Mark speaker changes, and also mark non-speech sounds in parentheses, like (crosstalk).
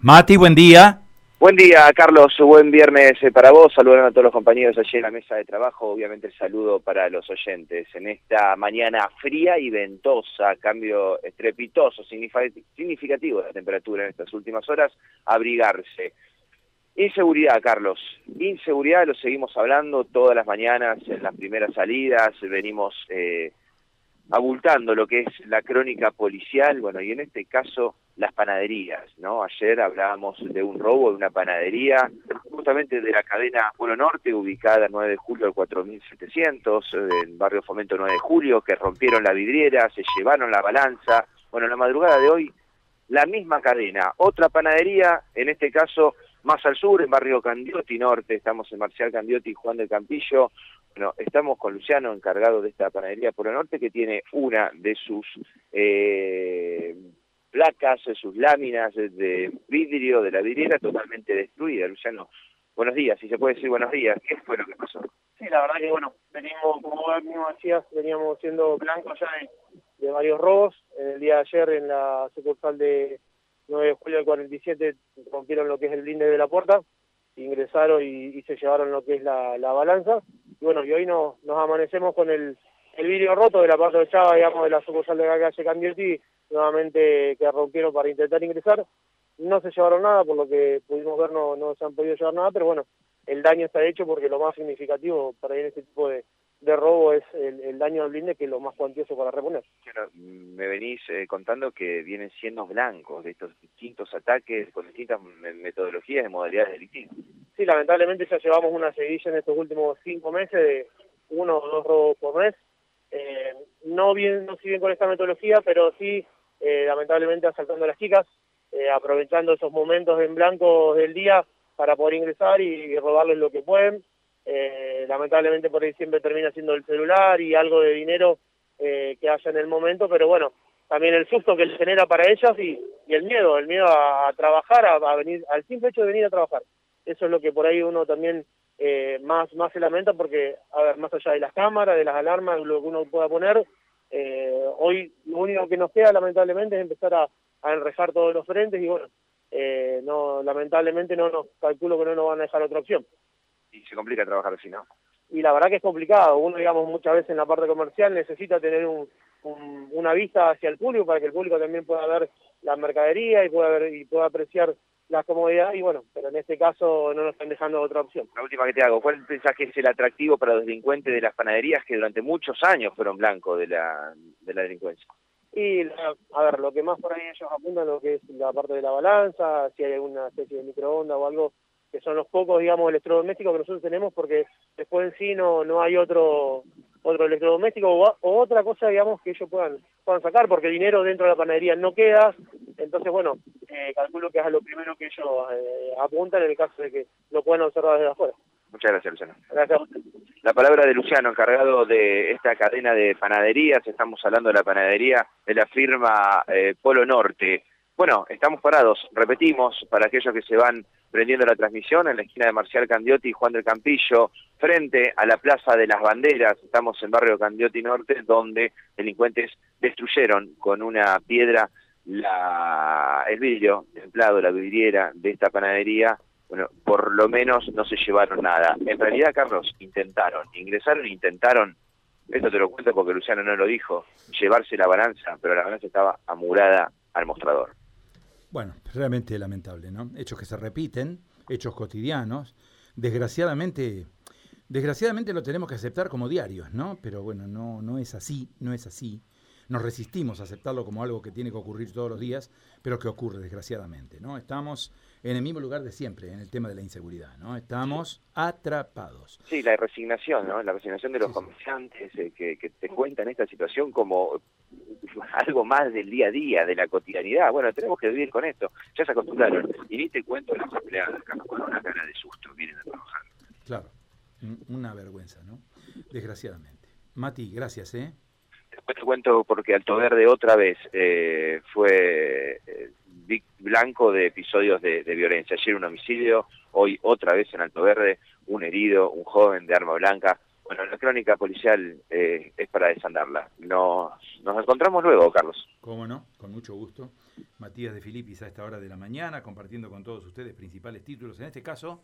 Speaker 1: Mati, buen día.
Speaker 2: Buen día, Carlos. Buen viernes eh, para vos. Saludar a todos los compañeros allí en la mesa de trabajo. Obviamente saludo para los oyentes. En esta mañana fría y ventosa, cambio estrepitoso, significativo de la temperatura en estas últimas horas, abrigarse. Inseguridad, Carlos. Inseguridad lo seguimos hablando todas las mañanas en las primeras salidas. Venimos eh, abultando lo que es la crónica policial, bueno, y en este caso las panaderías, ¿no? Ayer hablábamos de un robo de una panadería, justamente de la cadena Pueblo Norte, ubicada el 9 de julio al 4700, en barrio Fomento 9 de julio, que rompieron la vidriera, se llevaron la balanza. Bueno, en la madrugada de hoy, la misma cadena, otra panadería, en este caso más al sur, en barrio Candiotti Norte, estamos en Marcial Candiotti y Juan del Campillo, bueno, estamos con Luciano, encargado de esta panadería por el norte, que tiene una de sus eh, placas, sus láminas de vidrio de la vidriera totalmente destruida. Luciano, buenos días, si se puede decir buenos días, ¿qué fue lo que pasó?
Speaker 3: Sí, la verdad que bueno, venimos, como vos mismo decías, veníamos siendo blancos ya de, varios robos. El día de ayer en la sucursal de 9 de julio del 47 rompieron lo que es el blinde de la puerta, ingresaron y, se llevaron lo que es la balanza y bueno, y hoy nos, nos amanecemos con el, el vidrio roto de la parte de Chava, digamos, de la sucursal de la calle Candiotti, nuevamente que rompieron para intentar ingresar. No se llevaron nada, por lo que pudimos ver no, no se han podido llevar nada, pero bueno, el daño está hecho porque lo más significativo para ir en este tipo de, de robo es el, daño al blinde, que es lo más cuantioso para reponer.
Speaker 2: me venís eh, contando que vienen siendo blancos de estos distintos ataques con distintas metodologías y modalidades delictivas.
Speaker 3: Sí, lamentablemente ya llevamos una seguidilla en estos últimos cinco meses de uno o dos robos por mes. Eh, no bien, no si bien con esta metodología, pero sí, eh, lamentablemente asaltando a las chicas, eh, aprovechando esos momentos en blanco del día para poder ingresar y, robarles lo que pueden. Lamentablemente por ahí siempre termina siendo el celular y algo de dinero que haya en el momento, pero bueno, también el susto que genera para ellas y, el miedo, el miedo a, trabajar, a, venir, al simple hecho de venir a trabajar eso es lo que por ahí uno también eh, más, más se lamenta porque, a ver, más allá de las cámaras, de las alarmas, lo que uno pueda poner, eh, hoy lo único que nos queda lamentablemente es empezar a, a enrejar todos los frentes y bueno, eh, no lamentablemente no nos calculo que no nos van a dejar otra opción.
Speaker 2: Y se complica trabajar así, ¿no?
Speaker 3: Y la verdad que es complicado, uno digamos muchas veces en la parte comercial necesita tener un, una vista hacia el público para que el público también pueda ver la mercadería y pueda ver y pueda apreciar la comodidad y bueno, pero en este caso no nos están dejando otra opción.
Speaker 2: La última que te hago, ¿cuál pensás que es el atractivo para los delincuentes de las panaderías que durante muchos años fueron blancos de la, de la delincuencia?
Speaker 3: Y, a ver, lo que más por ahí ellos apuntan lo que es la parte de la balanza, si hay alguna especie de microondas o algo, que son los pocos, digamos, electrodomésticos que nosotros tenemos, porque después en sí no, no hay otro otro electrodoméstico o, otra cosa, digamos, que ellos puedan, puedan sacar, porque dinero dentro de la panadería no queda, entonces, bueno, eh, calculo que es a lo primero que ellos eh, apuntan en el caso de que lo puedan observar desde afuera.
Speaker 2: Muchas gracias, Luciano.
Speaker 3: Gracias
Speaker 2: La palabra de Luciano, encargado de esta cadena de panaderías. Estamos hablando de la panadería de la firma eh, Polo Norte. Bueno, estamos parados, repetimos, para aquellos que se van prendiendo la transmisión, en la esquina de Marcial Candiotti y Juan del Campillo, frente a la Plaza de las Banderas. Estamos en barrio Candiotti Norte, donde delincuentes destruyeron con una piedra la, el vidrio templado, la vidriera de esta panadería, bueno, por lo menos no se llevaron nada. En realidad, Carlos, intentaron, ingresaron e intentaron, esto te lo cuento porque Luciano no lo dijo, llevarse la balanza, pero la balanza estaba amurada al mostrador.
Speaker 1: Bueno, realmente lamentable, ¿no? Hechos que se repiten, hechos cotidianos. Desgraciadamente, desgraciadamente lo tenemos que aceptar como diarios, ¿no? Pero bueno, no, no es así, no es así nos resistimos a aceptarlo como algo que tiene que ocurrir todos los días, pero que ocurre desgraciadamente, ¿no? Estamos en el mismo lugar de siempre, en el tema de la inseguridad, ¿no? Estamos atrapados.
Speaker 2: Sí, la resignación, ¿no? La resignación de los comerciantes eh, que, te cuentan esta situación como (laughs) algo más del día a día, de la cotidianidad. Bueno, tenemos que vivir con esto. Ya se acostumbraron. Y ni te cuento las empleadas, con una cara de susto vienen a trabajar.
Speaker 1: Claro, una vergüenza, ¿no? Desgraciadamente. Mati, gracias, ¿eh?
Speaker 2: Después te cuento porque Alto Verde otra vez eh, fue eh, blanco de episodios de, violencia. Ayer un homicidio, hoy otra vez en Alto Verde, un herido, un joven de arma blanca. Bueno, la crónica policial eh, es para desandarla. Nos, nos encontramos luego, Carlos.
Speaker 1: Cómo no, con mucho gusto. Matías de Filipis a esta hora de la mañana, compartiendo con todos ustedes principales títulos, en este caso